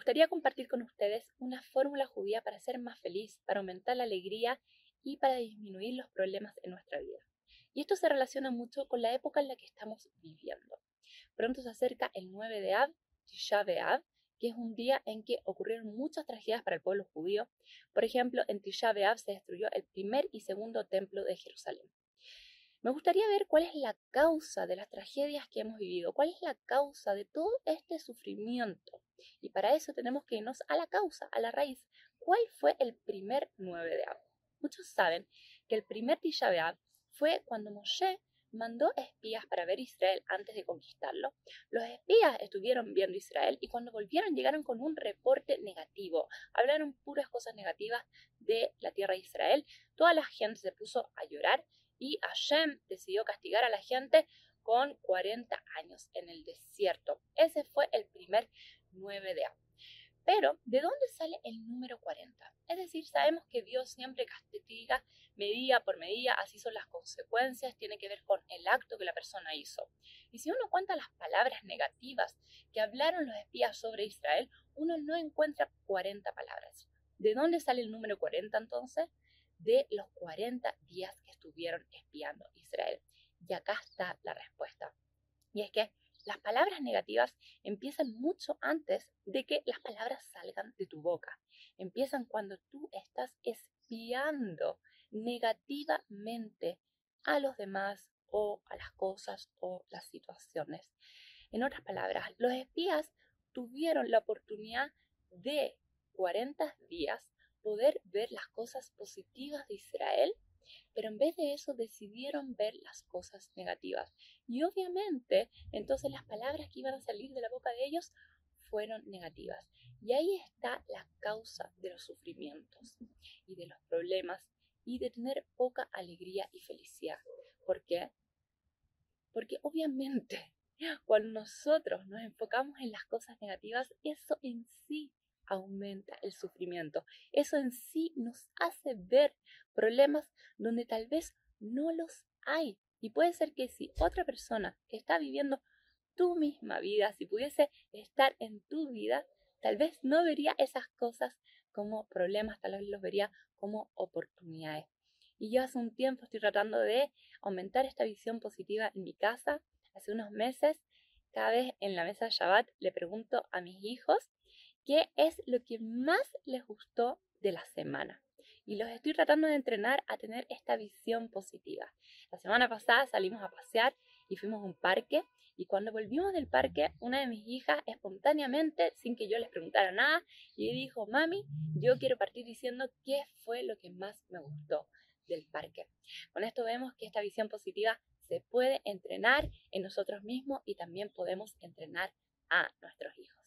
gustaría compartir con ustedes una fórmula judía para ser más feliz, para aumentar la alegría y para disminuir los problemas en nuestra vida. Y esto se relaciona mucho con la época en la que estamos viviendo. Pronto se acerca el 9 de Ab, Tisha B'Av, que es un día en que ocurrieron muchas tragedias para el pueblo judío. Por ejemplo, en Tisha B'Av se destruyó el primer y segundo templo de Jerusalén. Me gustaría ver cuál es la causa de las tragedias que hemos vivido, cuál es la causa de todo este sufrimiento. Y para eso tenemos que irnos a la causa, a la raíz. ¿Cuál fue el primer 9 de Ab? Muchos saben que el primer Tisha B'Av fue cuando Moshe mandó espías para ver Israel antes de conquistarlo. Los espías estuvieron viendo Israel y cuando volvieron llegaron con un reporte negativo. Hablaron puras cosas negativas de la tierra de Israel. Toda la gente se puso a llorar y Hashem decidió castigar a la gente con 40 años en el desierto. Ese fue el primer 9 de abril. Pero, ¿de dónde sale el número 40? Es decir, sabemos que Dios siempre castiga medida por medida, así son las consecuencias, tiene que ver con el acto que la persona hizo. Y si uno cuenta las palabras negativas que hablaron los espías sobre Israel, uno no encuentra 40 palabras. ¿De dónde sale el número 40 entonces? De los 40 días que estuvieron espiando Israel. Y acá está la respuesta. Y es que las palabras negativas empiezan mucho antes de que las palabras salgan de tu boca. Empiezan cuando tú estás espiando negativamente a los demás o a las cosas o las situaciones. En otras palabras, los espías tuvieron la oportunidad de 40 días poder ver las cosas positivas de Israel pero en vez de eso decidieron ver las cosas negativas. Y obviamente, entonces las palabras que iban a salir de la boca de ellos fueron negativas. Y ahí está la causa de los sufrimientos y de los problemas y de tener poca alegría y felicidad. ¿Por qué? Porque obviamente cuando nosotros nos enfocamos en las cosas negativas, eso en sí aumenta el sufrimiento. Eso en sí nos hace ver problemas donde tal vez no los hay. Y puede ser que si otra persona que está viviendo tu misma vida, si pudiese estar en tu vida, tal vez no vería esas cosas como problemas, tal vez los vería como oportunidades. Y yo hace un tiempo estoy tratando de aumentar esta visión positiva en mi casa. Hace unos meses, cada vez en la mesa de Shabbat le pregunto a mis hijos qué es lo que más les gustó de la semana. Y los estoy tratando de entrenar a tener esta visión positiva. La semana pasada salimos a pasear y fuimos a un parque y cuando volvimos del parque, una de mis hijas espontáneamente, sin que yo les preguntara nada, y dijo, mami, yo quiero partir diciendo qué fue lo que más me gustó del parque. Con esto vemos que esta visión positiva se puede entrenar en nosotros mismos y también podemos entrenar a nuestros hijos.